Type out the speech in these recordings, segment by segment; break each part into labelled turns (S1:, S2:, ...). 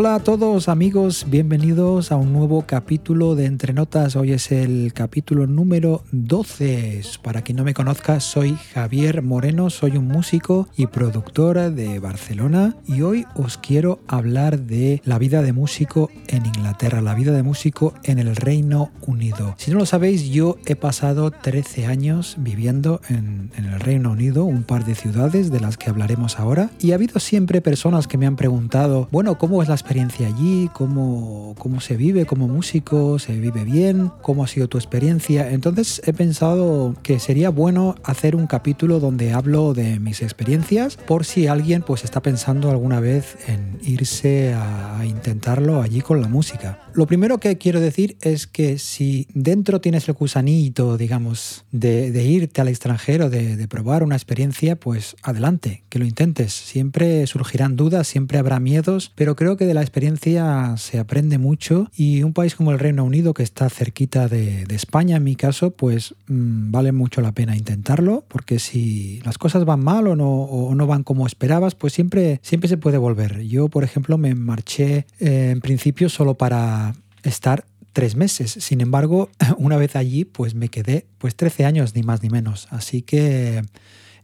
S1: Hola a todos amigos, bienvenidos a un nuevo capítulo de Entre Notas. Hoy es el capítulo número 12. Para quien no me conozca, soy Javier Moreno, soy un músico y productor de Barcelona y hoy os quiero hablar de la vida de músico en Inglaterra, la vida de músico en el Reino Unido. Si no lo sabéis, yo he pasado 13 años viviendo en, en el Reino Unido, un par de ciudades de las que hablaremos ahora, y ha habido siempre personas que me han preguntado, bueno, ¿cómo es la experiencia allí? ¿Cómo, cómo se vive como músico? ¿Se vive bien? ¿Cómo ha sido tu experiencia? Entonces he pensado que sería bueno hacer un capítulo donde hablo de mis experiencias por si alguien pues está pensando alguna vez en irse a intentarlo allí con la música. Lo primero que quiero decir es que si dentro tienes el gusanito, digamos, de, irte al extranjero, de, de probar una experiencia, pues adelante, que lo intentes. Siempre surgirán dudas, siempre habrá miedos, pero creo que de la experiencia se aprende mucho y un país como el Reino Unido, que está cerquita de, España en mi caso, pues mmm, vale mucho la pena intentarlo, porque si las cosas van mal o no, o no van como esperabas, pues siempre, siempre se puede volver. Yo, por ejemplo, me marché eh, en principio solo para estar tres meses. Sin embargo, una vez allí, pues me quedé pues 13 años, ni más ni menos. Así que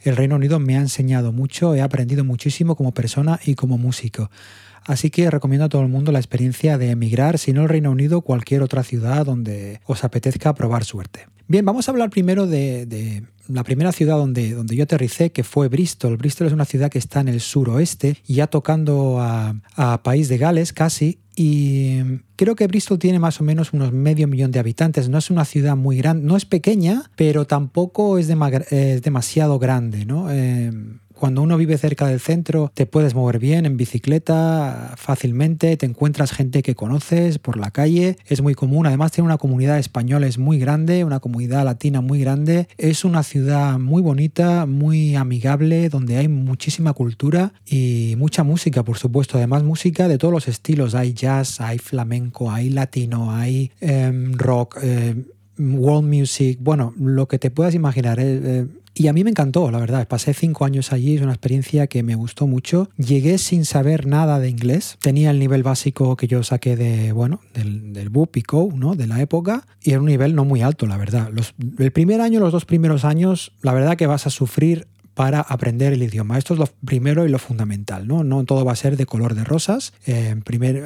S1: el Reino Unido me ha enseñado mucho, he aprendido muchísimo como persona y como músico. Así que recomiendo a todo el mundo la experiencia de emigrar, si no el Reino Unido, cualquier otra ciudad donde os apetezca probar suerte. Bien, vamos a hablar primero de, la primera ciudad donde, donde yo aterricé, que fue Bristol. Bristol es una ciudad que está en el suroeste, ya tocando a, a País de Gales casi, y creo que Bristol tiene más o menos unos medio millón de habitantes. No es una ciudad muy grande, no es pequeña, pero tampoco es, es demasiado grande, ¿no? Eh, cuando uno vive cerca del centro, te puedes mover bien en bicicleta fácilmente, te encuentras gente que conoces por la calle, es muy común. Además, tiene una comunidad española es muy grande, una comunidad latina muy grande. Es una ciudad muy bonita, muy amigable, donde hay muchísima cultura y mucha música, por supuesto. Además, música de todos los estilos. Hay jazz, hay flamenco, hay latino, hay eh, rock. Eh, world music, bueno, lo que te puedas imaginar. Eh, eh, y a mí me encantó, la verdad. Pasé cinco años allí, es una experiencia que me gustó mucho. Llegué sin saber nada de inglés. Tenía el nivel básico que yo saqué de, bueno, del, del BUP y CO, ¿no? De la época. Y era un nivel no muy alto, la verdad. Los, el primer año, los dos primeros años, la verdad que vas a sufrir para aprender el idioma. Esto es lo primero y lo fundamental, ¿no? No todo va a ser de color de rosas, eh,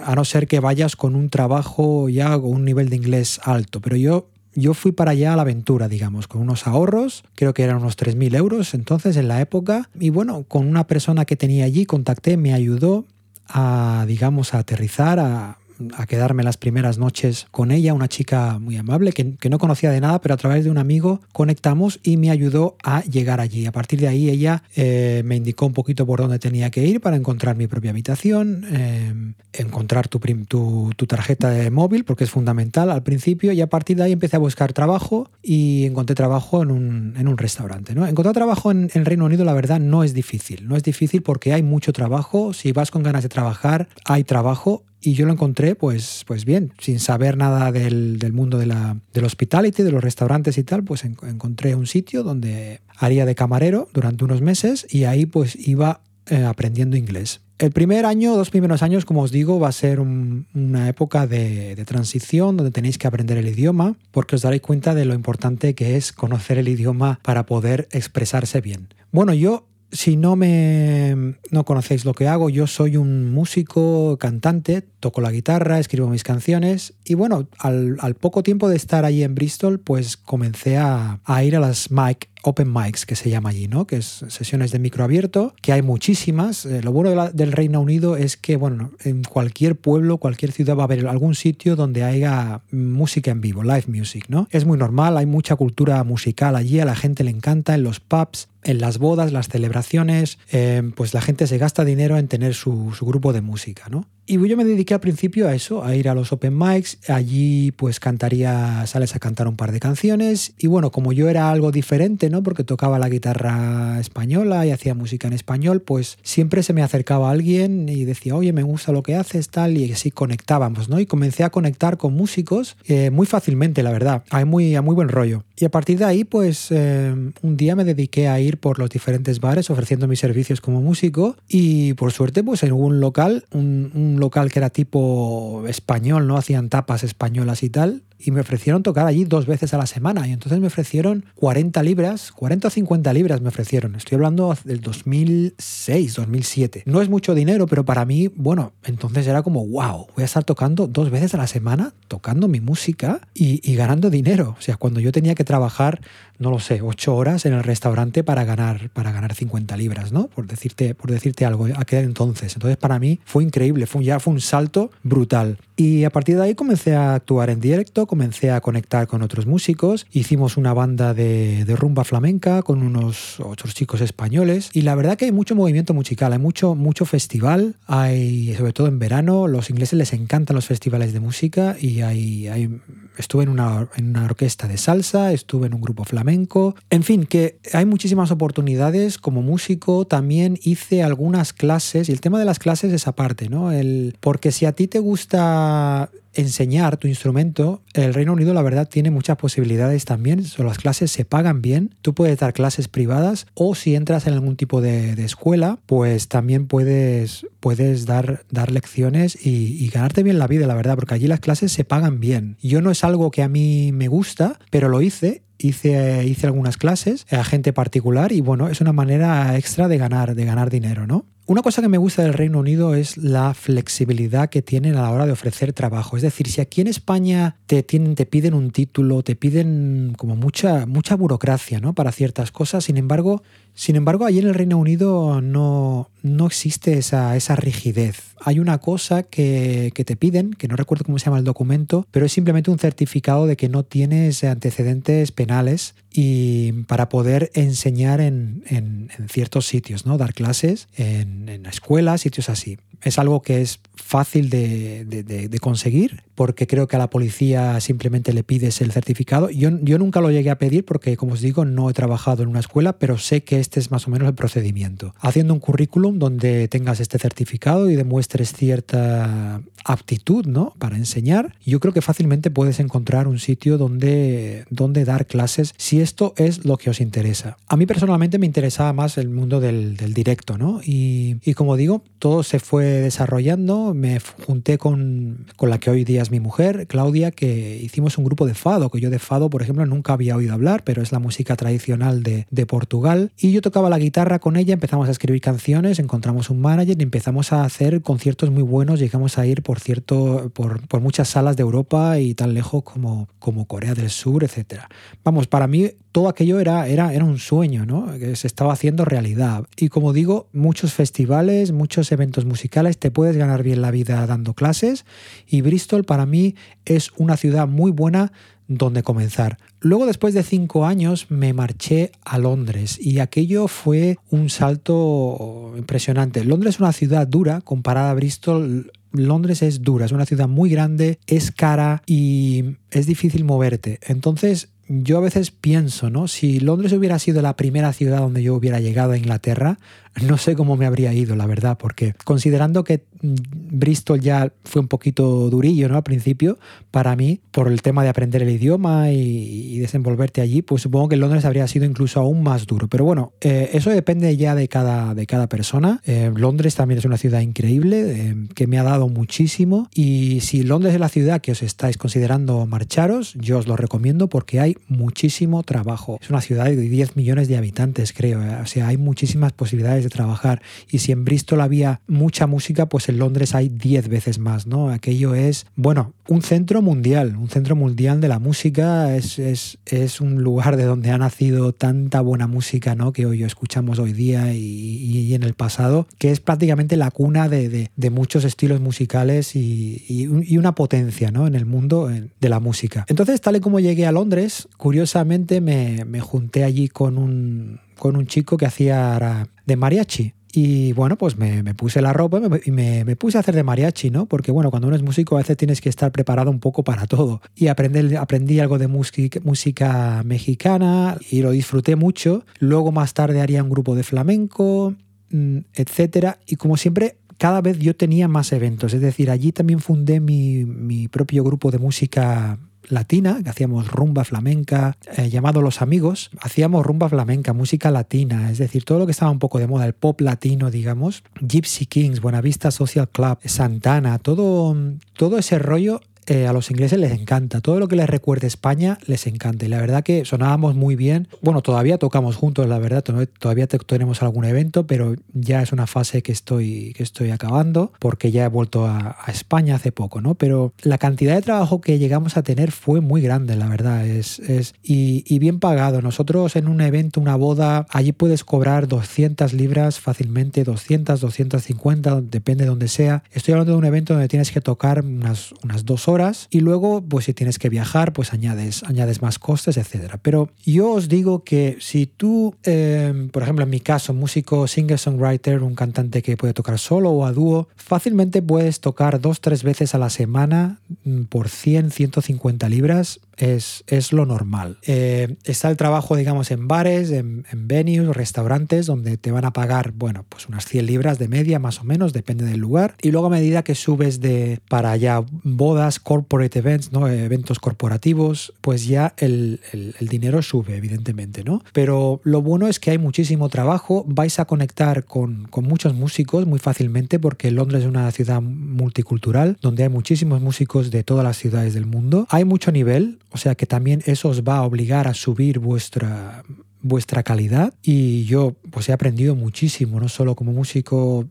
S1: a no ser que vayas con un trabajo ya o un nivel de inglés alto. Pero yo yo fui para allá a la aventura, digamos, con unos ahorros, creo que eran unos 3.000 euros entonces en la época, y bueno, con una persona que tenía allí, contacté, me ayudó a, digamos, a aterrizar, a, a quedarme las primeras noches con ella, una chica muy amable que, que, no conocía de nada, pero a través de un amigo conectamos y me ayudó a llegar allí. A partir de ahí ella eh, me indicó un poquito por dónde tenía que ir para encontrar mi propia habitación, eh, encontrar tu, tu, tu, tarjeta de móvil, porque es fundamental al principio, y a partir de ahí empecé a buscar trabajo y encontré trabajo en un, en un restaurante. ¿no? Encontrar trabajo en el Reino Unido, la verdad, no es difícil. No es difícil porque hay mucho trabajo. Si vas con ganas de trabajar, hay trabajo y yo lo encontré pues, pues bien, sin saber nada del, del mundo de la, del hospitality, de los restaurantes y tal, pues en, encontré un sitio donde haría de camarero durante unos meses y ahí pues iba eh, aprendiendo inglés. El primer año, dos primeros años, como os digo, va a ser un, una época de, de, transición donde tenéis que aprender el idioma porque os daréis cuenta de lo importante que es conocer el idioma para poder expresarse bien. Bueno, yo si no me no conocéis lo que hago, yo soy un músico, cantante, toco la guitarra, escribo mis canciones y bueno, al, al poco tiempo de estar allí en Bristol, pues comencé a, a ir a las mic open mics que se llama allí, ¿no? Que es sesiones de micro abierto, que hay muchísimas. Eh, lo bueno del Reino Unido es que, bueno, en cualquier pueblo, cualquier ciudad va a haber algún sitio donde haya música en vivo, live music, ¿no? Es muy normal, hay mucha cultura musical allí, a la gente le encanta, en los pubs, en las bodas, las celebraciones, eh, pues la gente se gasta dinero en tener su, su grupo de música, ¿no? Y yo me dediqué al principio a eso, a ir a los open mics. Allí pues cantaría, sales a cantar un par de canciones. Y bueno, como yo era algo diferente, ¿no? Porque tocaba la guitarra española y hacía música en español, pues siempre se me acercaba alguien y decía, oye, me gusta lo que haces, tal, y así conectábamos, ¿no? Y comencé a conectar con músicos eh, muy fácilmente, la verdad, hay muy, a muy buen rollo. Y a partir de ahí, pues eh, un día me dediqué a ir por los diferentes bares ofreciendo mis servicios como músico y por suerte, pues en un local, un, un local que era tipo español, ¿no? Hacían tapas españolas y tal, y me ofrecieron tocar allí dos veces a la semana. Y entonces me ofrecieron 40 libras, 40 o 50 libras me ofrecieron. Estoy hablando del 2006, 2007. No es mucho dinero, pero para mí, bueno, entonces era como, wow, voy a estar tocando dos veces a la semana, tocando mi música y, y ganando dinero. O sea, cuando yo tenía que trabajar no lo sé, ocho horas en el restaurante para ganar, para ganar 50 libras, ¿no? Por decirte, por decirte algo, aquel entonces. Entonces para mí fue increíble, fue, ya fue un salto brutal. Y a partir de ahí comencé a actuar en directo, comencé a conectar con otros músicos, hicimos una banda de, de rumba flamenca con unos otros chicos españoles y la verdad que hay mucho movimiento musical, hay mucho, mucho festival, hay sobre todo en verano, los ingleses les encantan los festivales de música y hay, hay estuve en una, en una orquesta de salsa, estuve en un grupo flamenco, en fin, que hay muchísimas oportunidades como músico, también hice algunas clases y el tema de las clases es aparte, ¿no? El, porque si a ti te gusta enseñar tu instrumento, el Reino Unido la verdad tiene muchas posibilidades también. Las clases se pagan bien, tú puedes dar clases privadas o si entras en algún tipo de, de escuela, pues también puedes, puedes dar, dar lecciones y, y, ganarte bien la vida, la verdad, porque allí las clases se pagan bien. Yo no es algo que a mí me gusta, pero lo hice hice, hice algunas clases a gente particular y bueno, es una manera extra de ganar, de ganar dinero, ¿no? Una cosa que me gusta del Reino Unido es la flexibilidad que tienen a la hora de ofrecer trabajo. Es decir, si aquí en España te, tienen, te piden un título, te piden como mucha, mucha burocracia ¿no? para ciertas cosas, sin embargo, sin embargo, allí en el Reino Unido no, no existe esa, esa, rigidez. Hay una cosa que, que, te piden, que no recuerdo cómo se llama el documento, pero es simplemente un certificado de que no tienes antecedentes penales y para poder enseñar en, en, ciertos sitios, ¿no? Dar clases en, en, escuelas, sitios así. Es algo que es fácil de, de, conseguir porque creo que a la policía simplemente le pides el certificado. Yo, yo nunca lo llegué a pedir porque, como os digo, no he trabajado en una escuela, pero sé que este es más o menos el procedimiento. Haciendo un currículum donde tengas este certificado y demuestres cierta aptitud ¿no? para enseñar, yo creo que fácilmente puedes encontrar un sitio donde, donde dar clases si esto es lo que os interesa. A mí personalmente me interesaba más el mundo del, del directo, ¿no? Y, y, como digo, todo se fue desarrollando, me junté con, con la que hoy día es mi mujer, Claudia, que hicimos un grupo de fado, que yo de fado, por ejemplo, nunca había oído hablar, pero es la música tradicional de, de Portugal, y yo tocaba la guitarra con ella, empezamos a escribir canciones, encontramos un manager y empezamos a hacer conciertos muy buenos, llegamos a ir, por cierto, por, por muchas salas de Europa y tan lejos como, como Corea del Sur, etc. Vamos, para mí todo aquello era, era, era un sueño, ¿no? Que se estaba haciendo realidad. Y como digo, muchos festivales, muchos eventos musicales, te puedes ganar bien la vida dando clases. Y Bristol para mí es una ciudad muy buena donde comenzar. Luego, después de cinco años, me marché a Londres y aquello fue un salto impresionante. Londres es una ciudad dura comparada a Bristol. Londres es dura, es una ciudad muy grande, es cara y es difícil moverte. Entonces, yo a veces pienso, ¿no? Si Londres hubiera sido la primera ciudad donde yo hubiera llegado a Inglaterra, no sé cómo me habría ido, la verdad, porque considerando que Bristol ya fue un poquito durillo, ¿no? Al principio, para mí, por el tema de aprender el idioma y, y desenvolverte allí, pues supongo que Londres habría sido incluso aún más duro. Pero bueno, eh, eso depende ya de cada, de cada persona. Eh, Londres también es una ciudad increíble, eh, que me ha dado muchísimo. Y si Londres es la ciudad que os estáis considerando marcharos, yo os lo recomiendo porque hay muchísimo trabajo. Es una ciudad de 10 millones de habitantes, creo. O sea, hay muchísimas posibilidades de trabajar. Y si en Bristol había mucha música, pues en Londres hay 10 veces más, ¿no? Aquello es, bueno, un centro mundial, un centro mundial de la música, es, es, es un lugar de donde ha nacido tanta buena música, ¿no? Que hoy escuchamos hoy día y, y, en el pasado, que es prácticamente la cuna de, de, de muchos estilos musicales y, y, una potencia, ¿no? En el mundo de la música. Entonces, tal y como llegué a Londres, curiosamente me, me junté allí con un con un chico que hacía de mariachi. Y bueno, pues me, puse la ropa y me, puse a hacer de mariachi, ¿no? Porque bueno, cuando uno es músico a veces tienes que estar preparado un poco para todo. Y aprendí, aprendí algo de música, música mexicana y lo disfruté mucho. Luego más tarde haría un grupo de flamenco, mm, etcétera. Y como siempre, cada vez yo tenía más eventos. Es decir, allí también fundé mi, mi propio grupo de música latina, que hacíamos rumba flamenca, eh, llamado Los Amigos, hacíamos rumba flamenca, música latina, es decir, todo lo que estaba un poco de moda, el pop latino, digamos, Gypsy Kings, Buenavista Social Club, Santana, todo, todo ese rollo eh, a los ingleses les encanta. Todo lo que les recuerde España les encanta. Y la verdad que sonábamos muy bien. Bueno, todavía tocamos juntos, la verdad. Todavía tenemos algún evento, pero ya es una fase que estoy, que estoy acabando porque ya he vuelto a, España hace poco, ¿no? Pero la cantidad de trabajo que llegamos a tener fue muy grande, la verdad. Es, es y, bien pagado. Nosotros en un evento, una boda, allí puedes cobrar 200 libras fácilmente, 200, 250, depende de donde sea. Estoy hablando de un evento donde tienes que tocar unas, unas dos horas y luego, pues si tienes que viajar, pues añades, añades más costes, etcétera. Pero yo os digo que si tú, em, por ejemplo, en mi caso, músico, singer-songwriter, un cantante que puede tocar solo o a dúo, fácilmente puedes tocar dos, tres veces a la semana mm, por 100, 150 libras es, es lo normal. Eh, está el trabajo, digamos, en bares, en, en venues, restaurantes, donde te van a pagar, bueno, pues unas 100 libras de media, más o menos, depende del lugar. Y luego a medida que subes de para allá bodas, corporate events, ¿no? eventos corporativos, pues ya el, el, el dinero sube, evidentemente, ¿no? Pero lo bueno es que hay muchísimo trabajo, vais a conectar con, con muchos músicos muy fácilmente, porque Londres es una ciudad multicultural, donde hay muchísimos músicos de todas las ciudades del mundo. Hay mucho nivel, o sea que también eso os va a obligar a subir vuestra vuestra calidad y yo pues he aprendido muchísimo, no solo como músico,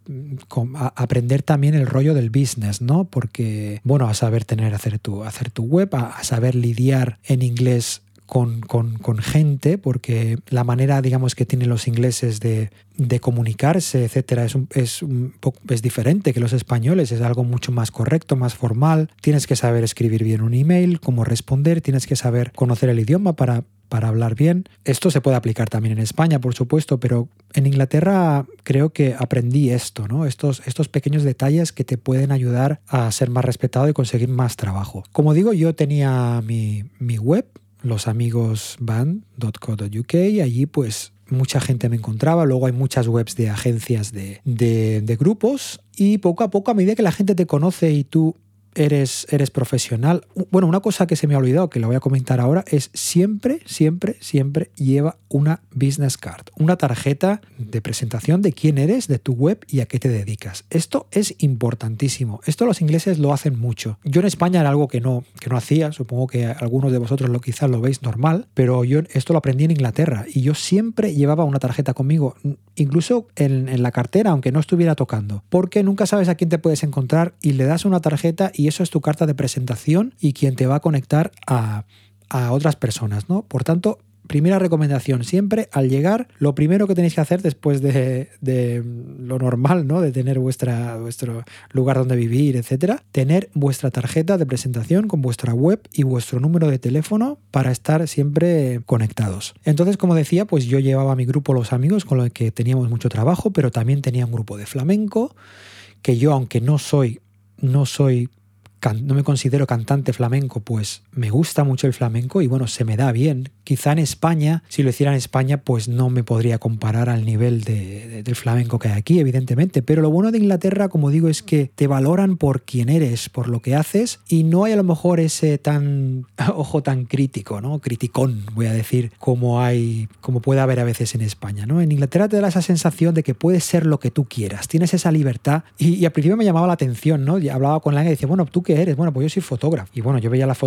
S1: a aprender también el rollo del business, ¿no? Porque, bueno, a saber tener, hacer tu, hacer tu web, a, saber lidiar en inglés con, con, con, gente, porque la manera, digamos, que tienen los ingleses de, de comunicarse, etcétera, es, es, es diferente que los españoles, es algo mucho más correcto, más formal. Tienes que saber escribir bien un email, cómo responder, tienes que saber conocer el idioma para para hablar bien. Esto se puede aplicar también en España, por supuesto, pero en Inglaterra creo que aprendí esto, ¿no? Estos, estos pequeños detalles que te pueden ayudar a ser más respetado y conseguir más trabajo. Como digo, yo tenía mi, mi web, losamigosband.co.uk, allí pues mucha gente me encontraba. Luego hay muchas webs de agencias de, de, de grupos y poco a poco, a medida que la gente te conoce y tú eres, eres profesional. Bueno, una cosa que se me ha olvidado, que la voy a comentar ahora, es siempre, siempre, siempre lleva una business card, una tarjeta de presentación de quién eres, de tu web y a qué te dedicas. Esto es importantísimo. Esto los ingleses lo hacen mucho. Yo en España era algo que no, que no hacía, supongo que algunos de vosotros lo quizás lo veis normal, pero yo esto lo aprendí en Inglaterra y yo siempre llevaba una tarjeta conmigo, incluso en, en la cartera, aunque no estuviera tocando, porque nunca sabes a quién te puedes encontrar y le das una tarjeta eso es tu carta de presentación y quien te va a conectar a, a otras personas, ¿no? Por tanto, primera recomendación, siempre al llegar, lo primero que tenéis que hacer después de, de, lo normal, ¿no? De tener vuestra, vuestro lugar donde vivir, etcétera, tener vuestra tarjeta de presentación con vuestra web y vuestro número de teléfono para estar siempre conectados. Entonces, como decía, pues yo llevaba a mi grupo Los Amigos con los que teníamos mucho trabajo, pero también tenía un grupo de flamenco que yo, aunque no soy no soy no me considero cantante flamenco, pues me gusta mucho el flamenco y bueno, se me da bien. Quizá en España, si lo hiciera en España, pues no me podría comparar al nivel de, del flamenco que hay aquí, evidentemente. Pero lo bueno de Inglaterra, como digo, es que te valoran por quién eres, por lo que haces y no hay a lo mejor ese tan ojo tan crítico, ¿no? Criticón, voy a decir, como hay, como puede haber a veces en España, ¿no? En Inglaterra te da esa sensación de que puedes ser lo que tú quieras, tienes esa libertad y, y al principio me llamaba la atención, ¿no? Y hablaba con la y decía, bueno, tú qué eres? Bueno, pues yo soy fotógrafo. Y bueno, yo veía las,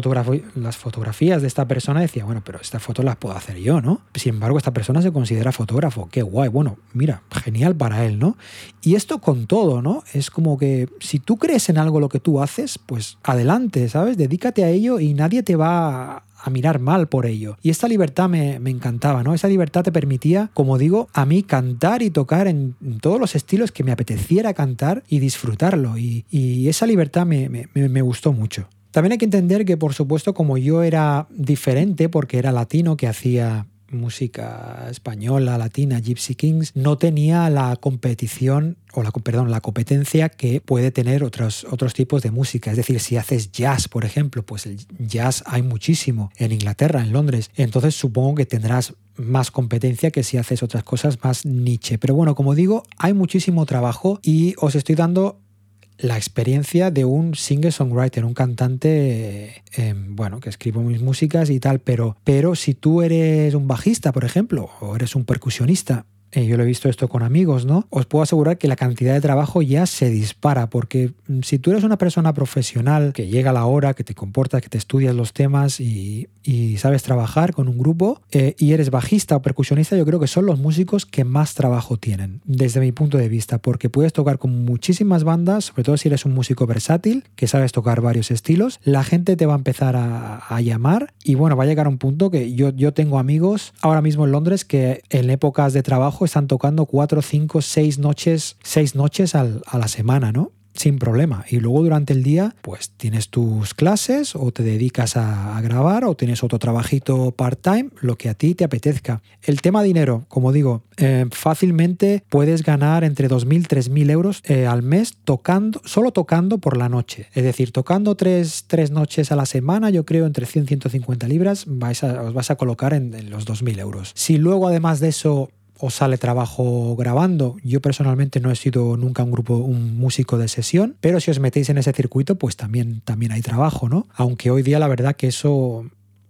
S1: las fotografías de esta persona y decía, bueno, pero estas fotos las puedo hacer yo, ¿no? Sin embargo, esta persona se considera fotógrafo. Qué guay. Bueno, mira, genial para él, ¿no? Y esto con todo, ¿no? Es como que si tú crees en algo lo que tú haces, pues adelante, ¿sabes? Dedícate a ello y nadie te va a mirar mal por ello. Y esta libertad me, encantaba, ¿no? Esa libertad te permitía, como digo, a mí cantar y tocar en, todos los estilos que me apeteciera cantar y disfrutarlo. Y, esa libertad me, me gustó mucho. También hay que entender que, por supuesto, como yo era diferente, porque era latino, que hacía música española, latina, Gypsy Kings, no tenía la competición o la, perdón, la competencia que puede tener otros, otros tipos de música. Es decir, si haces jazz, por ejemplo, pues el jazz hay muchísimo en Inglaterra, en Londres. Entonces supongo que tendrás más competencia que si haces otras cosas más niche. Pero bueno, como digo, hay muchísimo trabajo y os estoy dando la experiencia de un singer-songwriter, un cantante, em, bueno, que escribo mis músicas y tal, pero, pero si tú eres un bajista, por ejemplo, o eres un percusionista, eh, yo lo he visto esto con amigos, ¿no? Os puedo asegurar que la cantidad de trabajo ya se dispara, porque mm, si tú eres una persona profesional que llega a la hora, que te comportas, que te estudias los temas y, sabes trabajar con un grupo, eh, y eres bajista o percusionista, yo creo que son los músicos que más trabajo tienen, desde mi punto de vista, porque puedes tocar con muchísimas bandas, sobre todo si eres un músico versátil, que sabes tocar varios estilos, la gente te va a empezar a, llamar y bueno, va a llegar a un punto que yo, yo tengo amigos ahora mismo en Londres que en épocas de trabajo están tocando cuatro, cinco, seis noches, seis noches a la semana, ¿no? sin problema. Y luego durante el día, pues tienes tus clases o te dedicas a, grabar o tienes otro trabajito part-time, lo que a ti te apetezca. El tema dinero, como digo, eh, fácilmente puedes ganar entre 2.000 3.000 euros eh, al mes tocando, solo tocando por la noche. Es decir, tocando tres, noches a la semana, yo creo entre 100 150 libras, vais os vas a colocar en, en los 2.000 euros. Si luego además de eso os sale trabajo grabando. Yo personalmente no he sido nunca un grupo, un músico de sesión, pero si os metéis en ese circuito, pues también, también hay trabajo, ¿no? Aunque hoy día la verdad que eso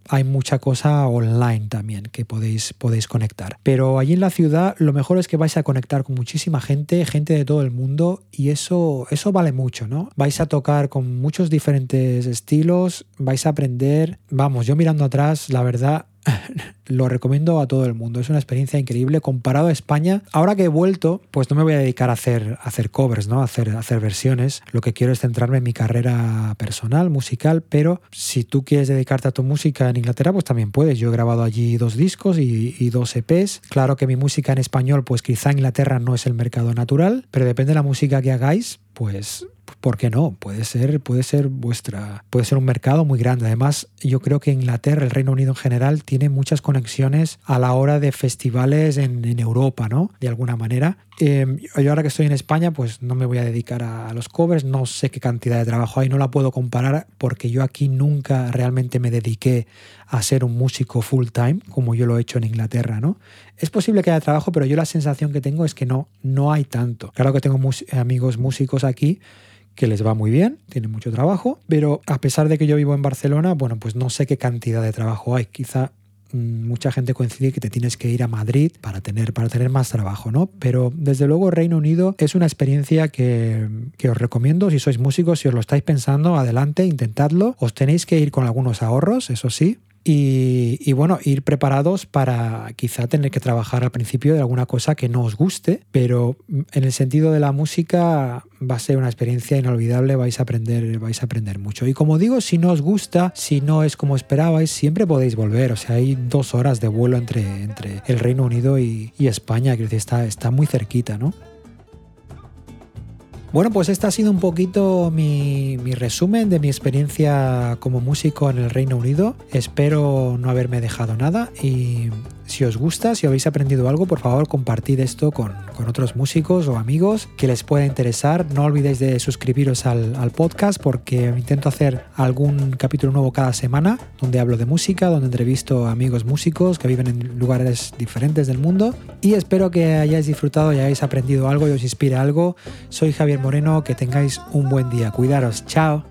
S1: hay mucha cosa online también que podéis, podéis conectar. Pero allí en la ciudad lo mejor es que vais a conectar con muchísima gente, gente de todo el mundo y eso, eso vale mucho, ¿no? Vais a tocar con muchos diferentes estilos, vais a aprender. Vamos, yo mirando atrás, la verdad, lo recomiendo a todo el mundo. Es una experiencia increíble comparado a España. Ahora que he vuelto, pues no me voy a dedicar a hacer, hacer covers, ¿no? A hacer, hacer versiones. Lo que quiero es centrarme en mi carrera personal, musical, pero si tú quieres dedicarte a tu música en Inglaterra, pues también puedes. Yo he grabado allí dos discos y, y dos EPs. Claro que mi música en español, pues quizá Inglaterra no es el mercado natural, pero depende de la música que hagáis, pues ¿por qué no? Puede ser, puede ser vuestra, puede ser un mercado muy grande. Además, yo creo que Inglaterra, el Reino Unido en general, tiene muchas conexiones a la hora de festivales en, Europa, ¿no? De alguna manera. Em, yo ahora que estoy en España, pues no me voy a dedicar a, los covers, no sé qué cantidad de trabajo hay, no la puedo comparar porque yo aquí nunca realmente me dediqué a ser un músico full time, como yo lo he hecho en Inglaterra, ¿no? Es posible que haya trabajo, pero yo la sensación que tengo es que no, no hay tanto. Claro que tengo amigos músicos aquí que les va muy bien, tienen mucho trabajo, pero a pesar de que yo vivo en Barcelona, bueno, pues no sé qué cantidad de trabajo hay. Quizá mm, mucha gente coincide que te tienes que ir a Madrid para tener, para tener más trabajo, ¿no? Pero desde luego Reino Unido es una experiencia que, que, os recomiendo. Si sois músicos, si os lo estáis pensando, adelante, intentadlo. Os tenéis que ir con algunos ahorros, eso sí, y, bueno, ir preparados para quizá tener que trabajar al principio de alguna cosa que no os guste, pero en el sentido de la música va a ser una experiencia inolvidable, vais a aprender, vais a aprender mucho. Y como digo, si no os gusta, si no es como esperabais, siempre podéis volver. O sea, hay dos horas de vuelo entre, entre el Reino Unido y, España, que está, está muy cerquita, ¿no? Bueno, pues este ha sido un poquito mi, resumen de mi experiencia como músico en el Reino Unido. Espero no haberme dejado nada y si os gusta, si habéis aprendido algo, por favor compartid esto con, otros músicos o amigos que les pueda interesar. No olvidéis de suscribiros al, al, podcast porque intento hacer algún capítulo nuevo cada semana donde hablo de música, donde entrevisto amigos músicos que viven en lugares diferentes del mundo. Y espero que hayáis disfrutado y hayáis aprendido algo y os inspire algo. Soy Javier Moreno, que tengáis un buen día. Cuidaros. Chao.